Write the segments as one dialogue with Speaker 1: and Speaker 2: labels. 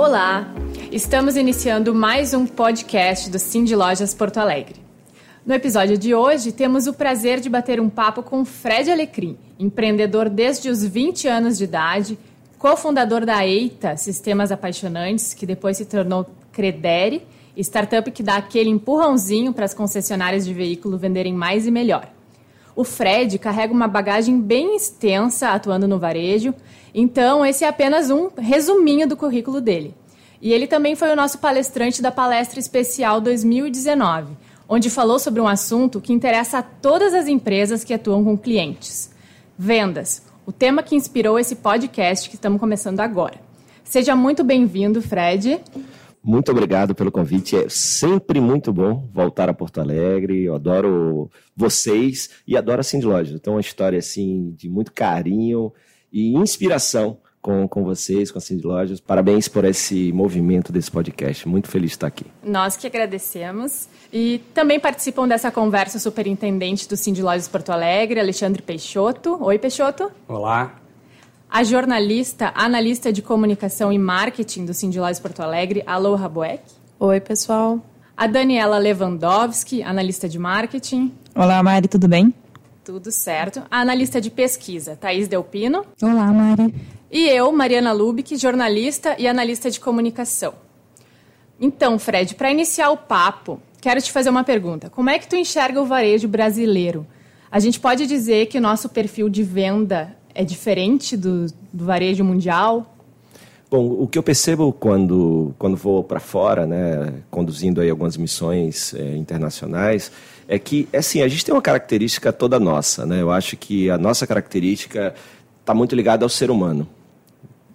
Speaker 1: Olá, estamos iniciando mais um podcast do Cindy Lojas Porto Alegre. No episódio de hoje, temos o prazer de bater um papo com Fred Alecrim, empreendedor desde os 20 anos de idade, cofundador da EITA Sistemas Apaixonantes, que depois se tornou Credere, startup que dá aquele empurrãozinho para as concessionárias de veículo venderem mais e melhor. O Fred carrega uma bagagem bem extensa atuando no varejo, então esse é apenas um resuminho do currículo dele. E ele também foi o nosso palestrante da palestra especial 2019, onde falou sobre um assunto que interessa a todas as empresas que atuam com clientes: vendas, o tema que inspirou esse podcast que estamos começando agora. Seja muito bem-vindo, Fred.
Speaker 2: Muito obrigado pelo convite. É sempre muito bom voltar a Porto Alegre. Eu adoro vocês e adoro a Cindy Loja. Então, uma história assim de muito carinho e inspiração com, com vocês, com a Cindy Lojas. Parabéns por esse movimento desse podcast. Muito feliz de estar aqui.
Speaker 1: Nós que agradecemos. E também participam dessa conversa o superintendente do Cindy Lojas Porto Alegre, Alexandre Peixoto. Oi, Peixoto.
Speaker 3: Olá
Speaker 1: a jornalista, analista de comunicação e marketing do Sindilás Porto Alegre, Aloha Boeck.
Speaker 4: Oi, pessoal.
Speaker 1: A Daniela Lewandowski, analista de marketing.
Speaker 5: Olá, Mari, tudo bem?
Speaker 1: Tudo certo. A analista de pesquisa, Thaís Delpino.
Speaker 5: Olá, Mari.
Speaker 1: E eu, Mariana Lubick, jornalista e analista de comunicação. Então, Fred, para iniciar o papo, quero te fazer uma pergunta. Como é que tu enxerga o varejo brasileiro? A gente pode dizer que o nosso perfil de venda é diferente do, do varejo mundial?
Speaker 2: Bom, o que eu percebo quando, quando vou para fora, né, conduzindo aí algumas missões é, internacionais, é que, é assim, a gente tem uma característica toda nossa, né? Eu acho que a nossa característica está muito ligada ao ser humano.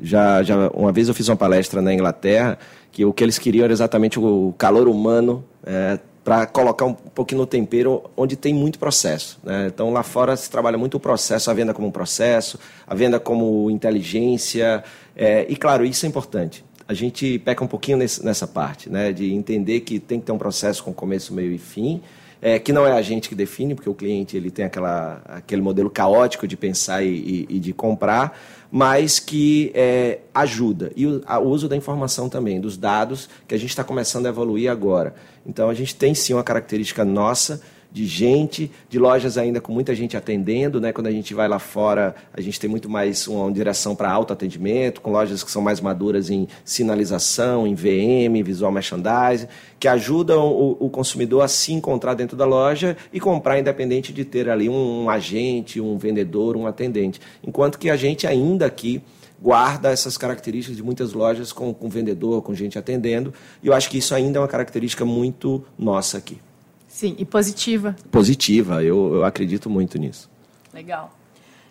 Speaker 2: Já, já uma vez eu fiz uma palestra na Inglaterra que o que eles queriam era exatamente o calor humano é, para colocar um pouquinho no tempero onde tem muito processo. Né? Então lá fora se trabalha muito o processo, a venda como um processo, a venda como inteligência, é, e claro, isso é importante. A gente peca um pouquinho nesse, nessa parte, né? de entender que tem que ter um processo com começo, meio e fim, é, que não é a gente que define, porque o cliente ele tem aquela, aquele modelo caótico de pensar e, e, e de comprar, mas que é, ajuda. E o, uso da informação também, dos dados, que a gente está começando a evoluir agora. Então, a gente tem sim uma característica nossa de gente, de lojas ainda com muita gente atendendo, né? Quando a gente vai lá fora, a gente tem muito mais uma direção para autoatendimento, com lojas que são mais maduras em sinalização, em VM, visual merchandising, que ajudam o, o consumidor a se encontrar dentro da loja e comprar independente de ter ali um, um agente, um vendedor, um atendente. Enquanto que a gente ainda aqui guarda essas características de muitas lojas com, com vendedor, com gente atendendo, e eu acho que isso ainda é uma característica muito nossa aqui.
Speaker 1: Sim, e positiva.
Speaker 2: Positiva, eu, eu acredito muito nisso.
Speaker 1: Legal.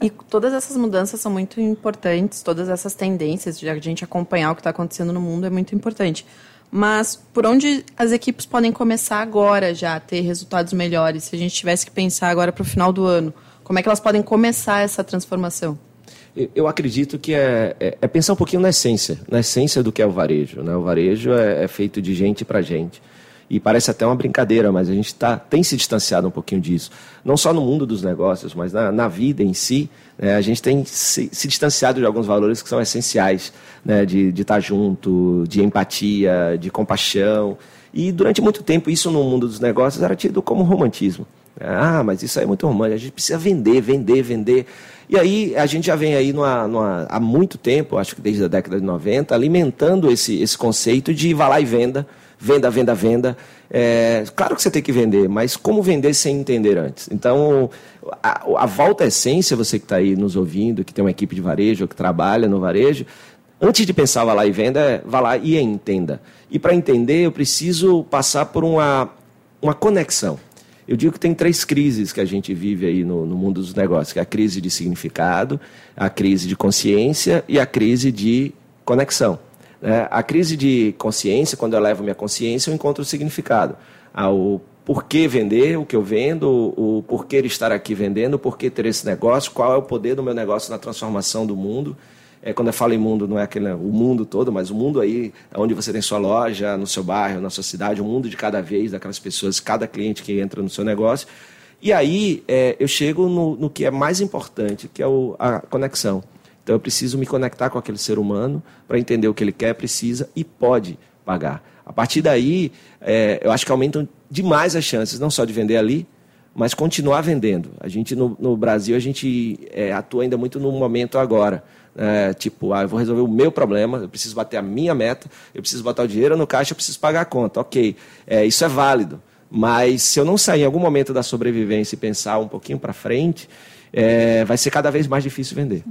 Speaker 4: E todas essas mudanças são muito importantes, todas essas tendências de a gente acompanhar o que está acontecendo no mundo é muito importante. Mas por onde as equipes podem começar agora já a ter resultados melhores? Se a gente tivesse que pensar agora para o final do ano, como é que elas podem começar essa transformação?
Speaker 2: Eu acredito que é, é, é pensar um pouquinho na essência, na essência do que é o varejo. Né? O varejo é, é feito de gente para gente e parece até uma brincadeira, mas a gente tá, tem se distanciado um pouquinho disso. Não só no mundo dos negócios, mas na, na vida em si, né, a gente tem se, se, distanciado de alguns valores que são essenciais, né, de, estar junto, de empatia, de compaixão. E durante muito tempo isso no mundo dos negócios era tido como romantismo. Ah, mas isso aí é muito romântico, a gente precisa vender, vender, vender. E aí a gente já vem aí numa, numa, há muito tempo, acho que desde a década de 90, alimentando esse, esse conceito de vá lá e venda, venda, venda, venda. É, claro que você tem que vender, mas como vender sem entender antes? Então, a, a volta à essência, você que está aí nos ouvindo, que tem uma equipe de varejo, que trabalha no varejo, antes de pensar vá lá e venda, vá lá e entenda. E para entender, eu preciso passar por uma, uma conexão. Eu digo que tem três crises que a gente vive aí no, no mundo dos negócios, que é a crise de significado, a crise de consciência e a crise de conexão. É, a crise de consciência, quando eu levo minha consciência, eu encontro o significado. Ah, o porquê vender o que eu vendo, o porquê estar aqui vendendo, o porquê ter esse negócio, qual é o poder do meu negócio na transformação do mundo. É, quando eu falo em mundo, não é aquele, o mundo todo, mas o mundo aí, onde você tem sua loja, no seu bairro, na sua cidade, o mundo de cada vez, daquelas pessoas, cada cliente que entra no seu negócio. E aí é, eu chego no, no, que é mais importante, que é o, a conexão Então eu preciso me conectar com aquele ser humano para entender o que ele quer, precisa e pode pagar. A partir daí, é, eu acho que aumentam demais as chances, não só de vender ali, mas continuar vendendo. A gente no, no Brasil a gente é, atua ainda muito no momento agora. É, tipo, ah, eu vou resolver o meu problema, eu preciso bater a minha meta, eu preciso botar o dinheiro no caixa, eu preciso pagar a conta. Ok, é, isso é válido. Mas se eu não sair em algum momento da sobrevivência e pensar um pouquinho para frente, é, vai ser cada vez mais difícil vender.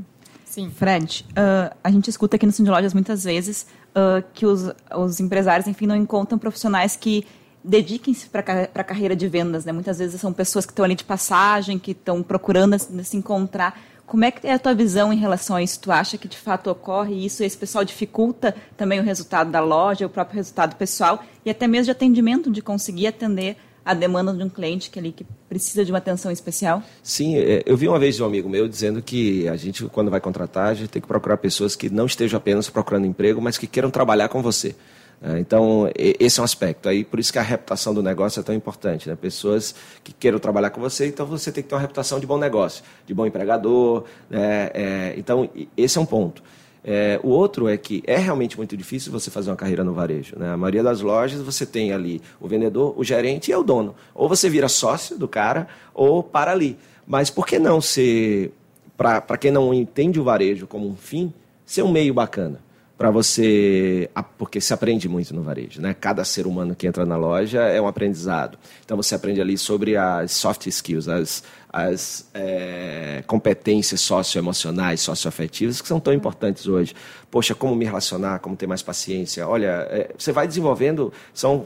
Speaker 5: Sim. Fred, uh, a gente escuta aqui no Cindy Lojas muitas vezes uh, que os, os empresários, enfim, não encontram profissionais que dediquem-se para a carreira de vendas. Né? Muitas vezes são pessoas que estão ali de passagem, que estão procurando se encontrar. Como é que é a tua visão em relação a isso? Tu acha que de fato ocorre isso? Esse pessoal dificulta também o resultado da loja, o próprio resultado pessoal e até mesmo de atendimento, de conseguir atender a demanda de um cliente que ali que precisa de uma atenção especial?
Speaker 2: Sim, é, eu vi uma vez um amigo meu dizendo que a gente, quando vai contratar, a gente tem que procurar pessoas que não estejam apenas procurando emprego, mas que queiram trabalhar com você. É, então, esse é um aspecto. Aí, por isso que a reputação do negócio é tão importante. Né? Pessoas que queiram trabalhar com você, então você tem que ter uma reputação de bom negócio, de bom empregador. Né? É, então, esse é um ponto. É, o outro é que é realmente muito difícil você fazer uma carreira no varejo. Né? A maioria das lojas você tem ali o vendedor, o gerente e o dono. Ou você vira sócio do cara, ou para ali. Mas por que não ser, para quem não entende o varejo como um fim, ser um meio bacana? Para você. Porque se aprende muito no varejo, né? Cada ser humano que entra na loja é um aprendizado. Então você aprende ali sobre as soft skills, as, as é, competências socioemocionais, socioafetivas, que são tão importantes hoje. Poxa, como me relacionar, como ter mais paciência. Olha, é, você vai desenvolvendo, são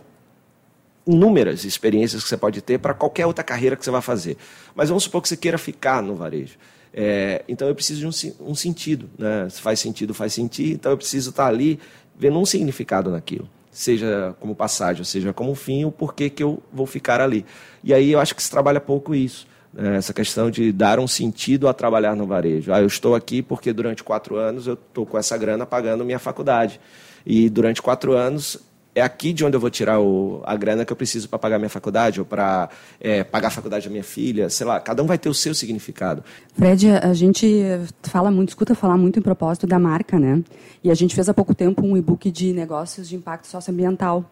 Speaker 2: inúmeras experiências que você pode ter para qualquer outra carreira que você vai fazer. Mas vamos supor que você queira ficar no varejo. É, então eu preciso de um, um, sentido. Né? Se faz sentido, faz sentido. Então eu preciso estar ali vendo um significado naquilo. Seja como passagem, seja como fim, o porquê que eu vou ficar ali. E aí eu acho que se trabalha pouco isso. Né? Essa questão de dar um sentido a trabalhar no varejo. Ah, eu estou aqui porque durante quatro anos eu estou com essa grana pagando minha faculdade. E durante quatro anos é aqui de onde eu vou tirar o, a grana que eu preciso para pagar minha faculdade ou para é, pagar a faculdade da minha filha, sei lá, cada um vai ter o seu significado.
Speaker 3: Fred, a gente fala muito, escuta falar muito em propósito da marca, né? E a gente fez há pouco tempo um e-book de negócios de impacto socioambiental.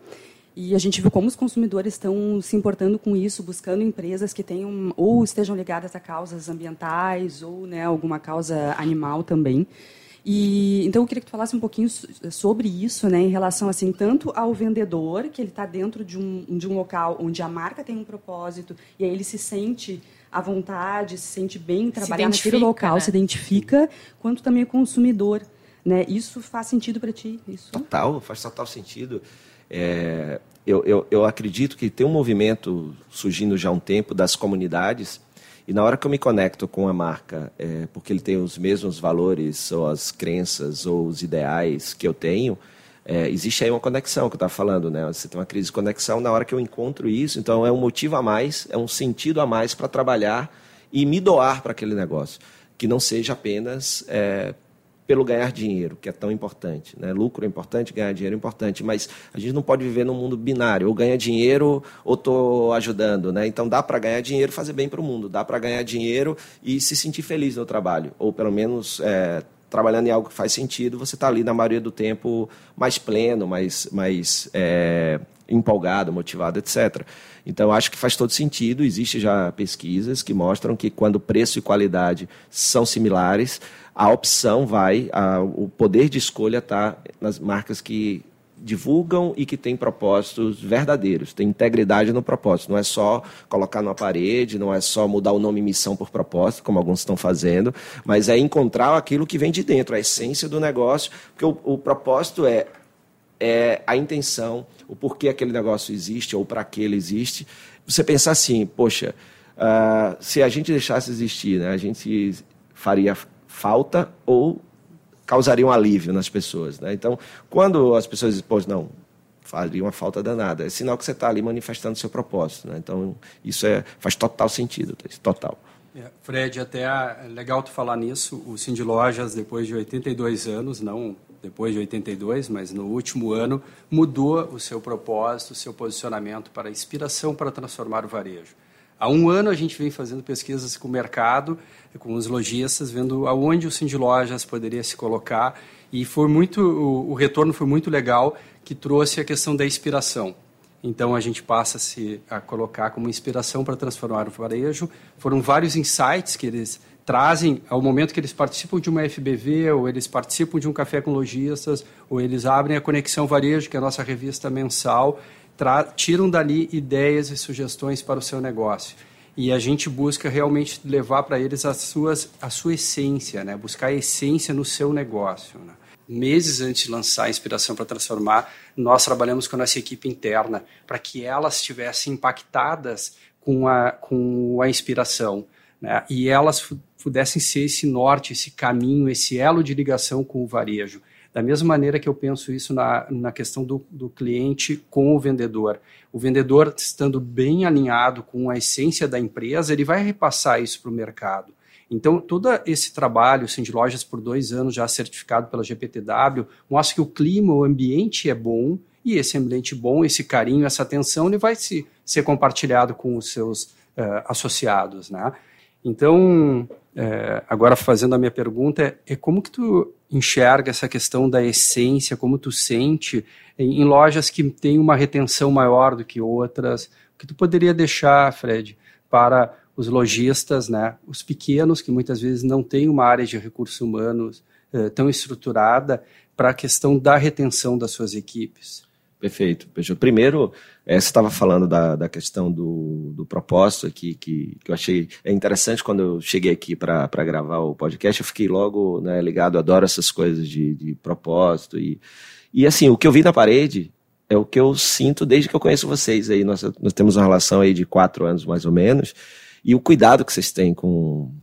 Speaker 3: E a gente viu como os consumidores estão se importando com isso, buscando empresas que tenham ou estejam ligadas a causas ambientais ou né, alguma causa animal também. E então eu queria que tu falasse um pouquinho sobre isso, né, em relação assim tanto ao vendedor que ele está dentro de um de um local onde a marca tem um propósito e aí ele se sente à vontade, se sente bem trabalhar naquele local, né? se identifica, quanto também o consumidor, né? Isso faz sentido para ti? Isso?
Speaker 2: Total, faz total sentido. É, eu, eu, eu acredito que tem um movimento surgindo já há um tempo das comunidades e na hora que eu me conecto com a marca, é, porque ele tem os mesmos valores, ou as crenças, ou os ideais que eu tenho, é, existe aí uma conexão que eu estava falando, né? Você tem uma crise de conexão na hora que eu encontro isso, então é um motivo a mais, é um sentido a mais para trabalhar e me doar para aquele negócio, que não seja apenas é, pelo ganhar dinheiro, que é tão importante. Né? Lucro é importante, ganhar dinheiro é importante, mas a gente não pode viver num mundo binário, ou ganha dinheiro ou estou ajudando. Né? Então dá para ganhar dinheiro e fazer bem para o mundo, dá para ganhar dinheiro e se sentir feliz no trabalho, ou pelo menos é, trabalhando em algo que faz sentido, você está ali na maioria do tempo mais pleno, mais, mais é, empolgado, motivado, etc. Então, acho que faz todo sentido. Existem já pesquisas que mostram que quando preço e qualidade são similares, a opção vai, a, o poder de escolha está nas marcas que divulgam e que têm propósitos verdadeiros, tem integridade no propósito. Não é só colocar numa parede, não é só mudar o nome missão por propósito, como alguns estão fazendo, mas é encontrar aquilo que vem de dentro, a essência do negócio, porque o, o propósito é, é a intenção, o porquê aquele negócio existe ou para que ele existe. Você pensar assim, poxa, uh, se a gente deixasse existir, né, a gente faria falta ou causaria um alívio nas pessoas. Né? Então, quando as pessoas dizem, pois não, faria uma falta danada, é sinal que você está ali manifestando seu propósito. Né? Então, isso é, faz total sentido, total.
Speaker 6: É, Fred, até é legal tu falar nisso. O Cindy Lojas, depois de 82 anos, não depois de 82, mas no último ano, mudou o seu propósito, o seu posicionamento para inspiração para transformar o varejo. Há um ano a gente vem fazendo pesquisas com o mercado, com os lojistas, vendo aonde o Cindy Lojas poderia se colocar e foi muito o, o retorno foi muito legal que trouxe a questão da inspiração. Então a gente passa a se a colocar como inspiração para transformar o varejo. Foram vários insights que eles trazem ao momento que eles participam de uma FBV, ou eles participam de um café com lojistas, ou eles abrem a Conexão Varejo, que é a nossa revista mensal, tiram dali ideias e sugestões para o seu negócio. E a gente busca realmente levar para eles as suas, a sua essência, né? buscar a essência no seu negócio. Né? Meses antes de lançar a Inspiração para Transformar, nós trabalhamos com a nossa equipe interna para que elas estivessem impactadas com a, com a inspiração né? e elas pudessem ser esse norte, esse caminho, esse elo de ligação com o varejo. Da mesma maneira que eu penso isso na, na questão do, do cliente com o vendedor. O vendedor, estando bem alinhado com a essência da empresa, ele vai repassar isso para o mercado. Então, todo esse trabalho, assim, de lojas por dois anos já certificado pela GPTW, mostra que o clima, o ambiente é bom, e esse ambiente bom, esse carinho, essa atenção, ele vai se, ser compartilhado com os seus uh, associados, né? Então, é, agora fazendo a minha pergunta, é, é, como que tu enxerga essa questão da essência, como tu sente em, em, lojas que têm uma retenção maior do que outras? O que tu poderia deixar, Fred, para os lojistas, né, os pequenos que muitas vezes não têm uma área de recursos humanos é, tão estruturada para a questão da retenção das suas equipes?
Speaker 2: Perfeito. Primeiro, é, você estava falando da, da questão do, do propósito aqui, que, que eu achei é interessante quando eu cheguei aqui para gravar o podcast, eu fiquei logo né, ligado, adoro essas coisas de, de propósito. E, e assim, o que eu vi na parede é o que eu sinto desde que eu conheço vocês aí. Nós, nós temos uma relação aí de quatro anos mais ou menos, e o cuidado que vocês têm com,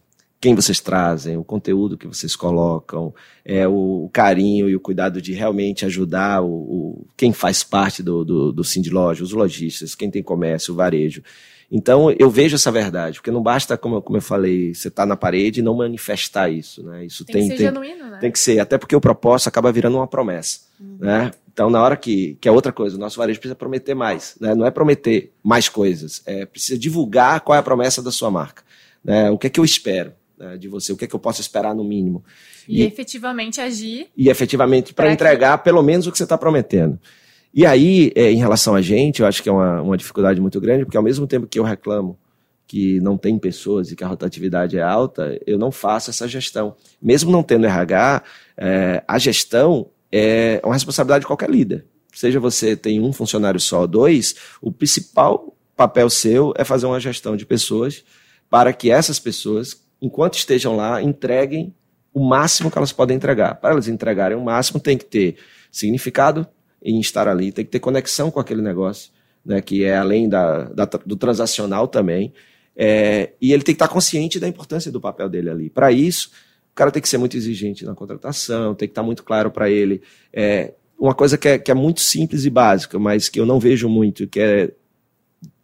Speaker 2: quem vocês trazem, o conteúdo que vocês colocam, é, o, o carinho e o cuidado de realmente ajudar o, o quem faz parte do, do, do Cindy Loja, os lojistas, quem tem comércio, o varejo. Então, eu vejo essa verdade, porque não basta, como, como eu falei, você estar tá na parede e não manifestar isso. Né? Isso
Speaker 1: tem, tem que ser tem, genuíno, né?
Speaker 2: Tem que ser, até porque o propósito acaba virando uma promessa. Uhum. Né? Então, na hora que, que é outra coisa, o nosso varejo precisa prometer mais. Né? Não é prometer mais coisas, é precisa divulgar qual é a promessa da sua marca. Né? O que é que eu espero? Né, de você, o que é que eu posso esperar no mínimo.
Speaker 1: E, e efetivamente agir.
Speaker 2: E efetivamente para entregar que... pelo menos o que você está prometendo. E aí, é, em relação a gente, eu acho que é uma, uma dificuldade muito grande, porque ao mesmo tempo que eu reclamo que não tem pessoas e que a rotatividade é alta, eu não faço essa gestão. Mesmo não tendo RH, é, a gestão é uma responsabilidade de qualquer líder. Seja você tem um funcionário só, dois, o principal papel seu é fazer uma gestão de pessoas para que essas pessoas enquanto estejam lá, entreguem o máximo que elas podem entregar. Para elas entregarem o máximo, tem que ter significado em estar ali, tem que ter conexão com aquele negócio, né, que é além da, da do transacional também. É, e ele tem que estar consciente da importância do papel dele ali. Para isso, o cara tem que ser muito exigente na contratação, tem que estar muito claro para ele. É, uma coisa que é, que é muito simples e básica, mas que eu não vejo muito, que é.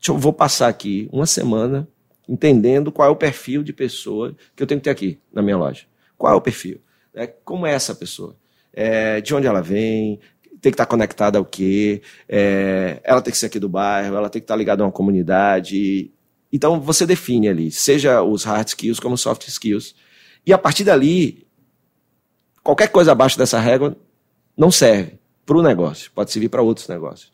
Speaker 2: Eu vou passar aqui uma semana entendendo qual é o perfil de pessoa que eu tenho que ter aqui na minha loja. Qual é o perfil? É, como é essa pessoa? É, de onde ela vem? Tem que estar conectada ao quê? É, ela tem que ser aqui do bairro, ela tem que estar ligada a uma comunidade. Então você define ali, seja os hard skills como soft skills. E a partir dali, qualquer coisa abaixo dessa régua não serve para o negócio, pode servir para outros negócios.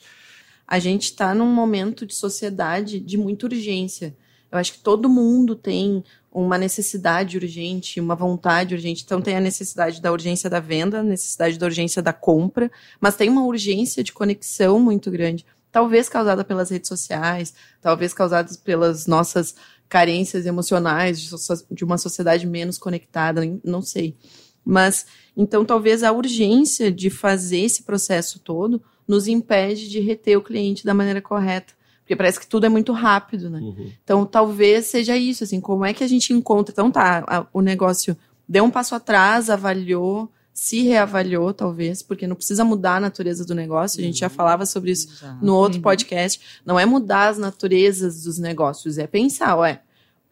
Speaker 4: A gente está num momento de sociedade de muita urgência. Eu acho que todo mundo tem uma necessidade urgente, uma vontade urgente. Então tem a necessidade da urgência da venda, a necessidade da urgência da compra, mas tem uma urgência de conexão muito grande. Talvez causada pelas redes sociais, talvez causada pelas nossas carências emocionais de uma sociedade menos conectada, não sei. Mas então talvez a urgência de fazer esse processo todo nos impede de reter o cliente da maneira correta. Porque parece que tudo é muito rápido, né? Uhum. Então, talvez seja isso, assim, como é que a gente encontra? Então, tá, a, o negócio deu um passo atrás, avaliou, se reavaliou, talvez, porque não precisa mudar a natureza do negócio. A gente já uhum. falava sobre isso no outro uhum. podcast. Não é mudar as naturezas dos negócios, é pensar, ué,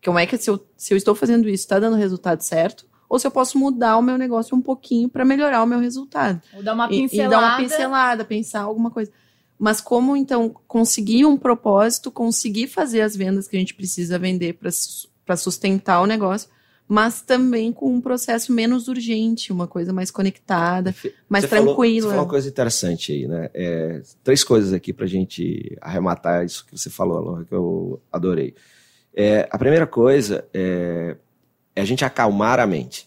Speaker 4: como é que se eu, se eu estou fazendo isso, está dando resultado certo? Ou se eu posso mudar o meu negócio um pouquinho para melhorar o meu resultado.
Speaker 1: Ou dar uma pincelada.
Speaker 4: E, e dar uma pincelada, pensar alguma coisa. Mas como então conseguir um propósito, conseguir fazer as vendas que a gente precisa vender para sustentar o negócio, mas também com um processo menos urgente, uma coisa mais conectada, mais
Speaker 2: você
Speaker 4: tranquila.
Speaker 2: Falou, você falou uma coisa interessante aí, né? É, três coisas aqui para a gente arrematar isso que você falou, Laura, que eu adorei. É, a primeira coisa é, é, a gente acalmar a mente.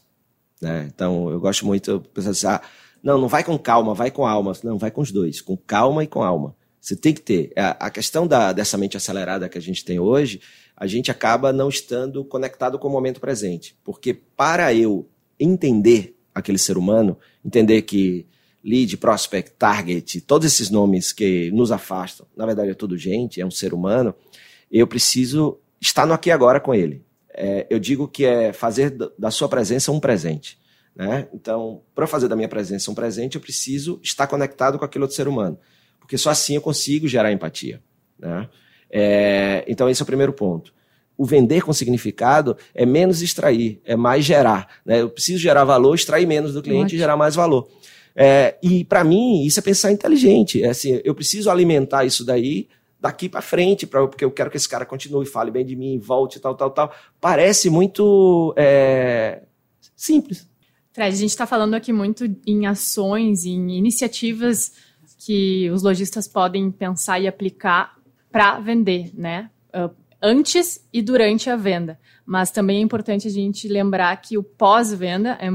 Speaker 2: Né? Então, eu gosto muito de pensar assim, ah, não, não vai com calma, vai com alma. Não, vai com os dois, com calma e com alma. Você tem que ter. A, a questão da, dessa mente acelerada que a gente tem hoje a gente acaba não estando conectado com o momento presente. Porque para eu entender aquele ser humano, entender que lead, prospect, target, todos esses nomes que nos afastam, na verdade é tudo gente, é um ser humano, eu preciso estar no aqui e agora com ele. É, eu digo que é fazer da sua presença um presente. Né? Então, para fazer da minha presença um presente, eu preciso estar conectado com aquele outro ser humano. Porque só assim eu consigo gerar empatia. Né? É, então, esse é o primeiro ponto. O vender com significado é menos extrair, é mais gerar. Né? Eu preciso gerar valor, extrair menos do cliente Ótimo. e gerar mais valor. É, e para mim, isso é pensar inteligente. É assim, eu preciso alimentar isso daí daqui para frente, pra, porque eu quero que esse cara continue, fale bem de mim, volte, tal, tal, tal. Parece muito é, simples.
Speaker 1: Fred, a gente está falando aqui muito em ações, em iniciativas que os lojistas podem pensar e aplicar para vender, né? Uh, antes e durante a venda. Mas também é importante a gente lembrar que o pós-venda é,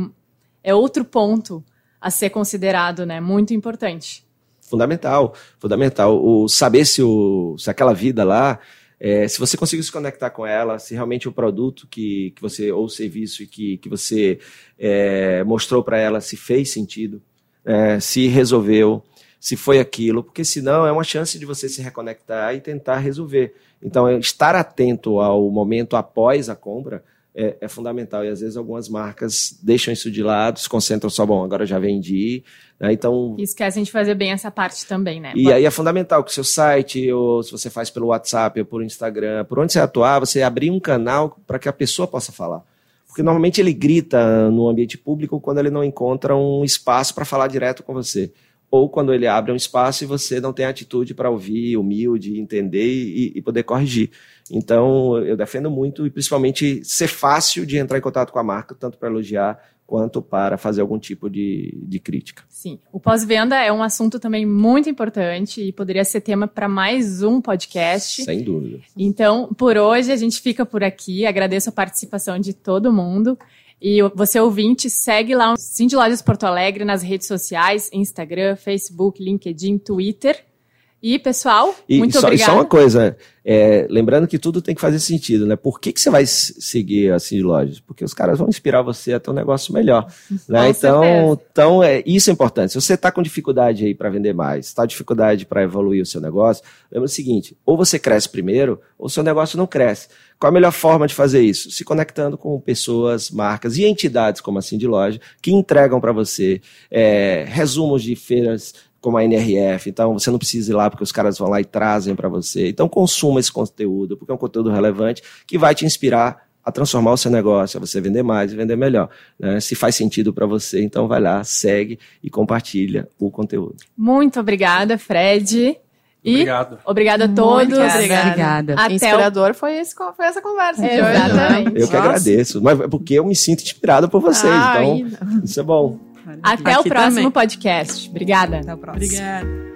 Speaker 1: é outro ponto a ser considerado, né? Muito importante.
Speaker 2: Fundamental, fundamental. O saber se, o, se aquela vida lá, é, se você conseguiu se conectar com ela, se realmente o produto que, que você, ou o serviço que, que você é, mostrou para ela se fez sentido, é, se resolveu, se foi aquilo, porque senão é uma chance de você se reconectar e tentar resolver. Então, estar atento ao momento após a compra é, é, fundamental. E às vezes algumas marcas deixam isso de lado, se concentram só, bom, agora já vendi. Né? Então.
Speaker 1: E esquecem de fazer bem essa parte também, né?
Speaker 2: E aí é fundamental que o seu site, ou se você faz pelo WhatsApp, ou por Instagram, por onde você atuar, você abrir um canal para que a pessoa possa falar. Porque normalmente ele grita no ambiente público quando ele não encontra um espaço para falar direto com você ou quando ele abre um espaço e você não tem atitude para ouvir, humilde, entender e, e, poder corrigir. Então, eu defendo muito e principalmente ser fácil de entrar em contato com a marca, tanto para elogiar quanto para fazer algum tipo de, de crítica.
Speaker 1: Sim, o pós-venda é um assunto também muito importante e poderia ser tema para mais um podcast.
Speaker 2: Sem dúvida.
Speaker 1: Então, por hoje a gente fica por aqui. Agradeço a participação de todo mundo. E você ouvinte, segue lá o Cindy Lojas Porto Alegre nas redes sociais, Instagram, Facebook, LinkedIn, Twitter. E, pessoal,
Speaker 2: e
Speaker 1: muito
Speaker 2: só,
Speaker 1: obrigada.
Speaker 2: E só uma coisa, é, lembrando que tudo tem que fazer sentido, né? Por que, que você vai seguir a Cindy Lojas? Porque os caras vão inspirar você a ter um negócio melhor. né? Então, então é, isso é importante. Se você está com dificuldade aí para vender mais, está com dificuldade para evoluir o seu negócio, lembra o seguinte, ou você cresce primeiro, ou o seu negócio não cresce. Qual a melhor forma de fazer isso? Se conectando com pessoas, marcas e entidades como a Cindy Loja, que entregam para você é, resumos de feiras como a NRF, então você não precisa ir lá porque os caras vão lá e trazem para você. Então consuma esse conteúdo, porque é um conteúdo relevante que vai te inspirar a transformar o seu negócio, a você vender mais e vender melhor. Né? Se faz sentido para você, então vai lá, segue e compartilha o conteúdo.
Speaker 1: Muito obrigada, Fred. E
Speaker 6: Obrigado.
Speaker 1: Obrigada a todos.
Speaker 3: Obrigada. obrigada.
Speaker 4: Até Inspirador o... foi, esse, foi essa conversa de hoje.
Speaker 1: Exatamente.
Speaker 2: Eu que Nossa. agradeço. Mas é porque eu me sinto inspirado por vocês. Ah, então, isso é bom.
Speaker 1: Até Aqui o próximo também. podcast. Obrigada.
Speaker 3: Até o próximo.
Speaker 4: Obrigada.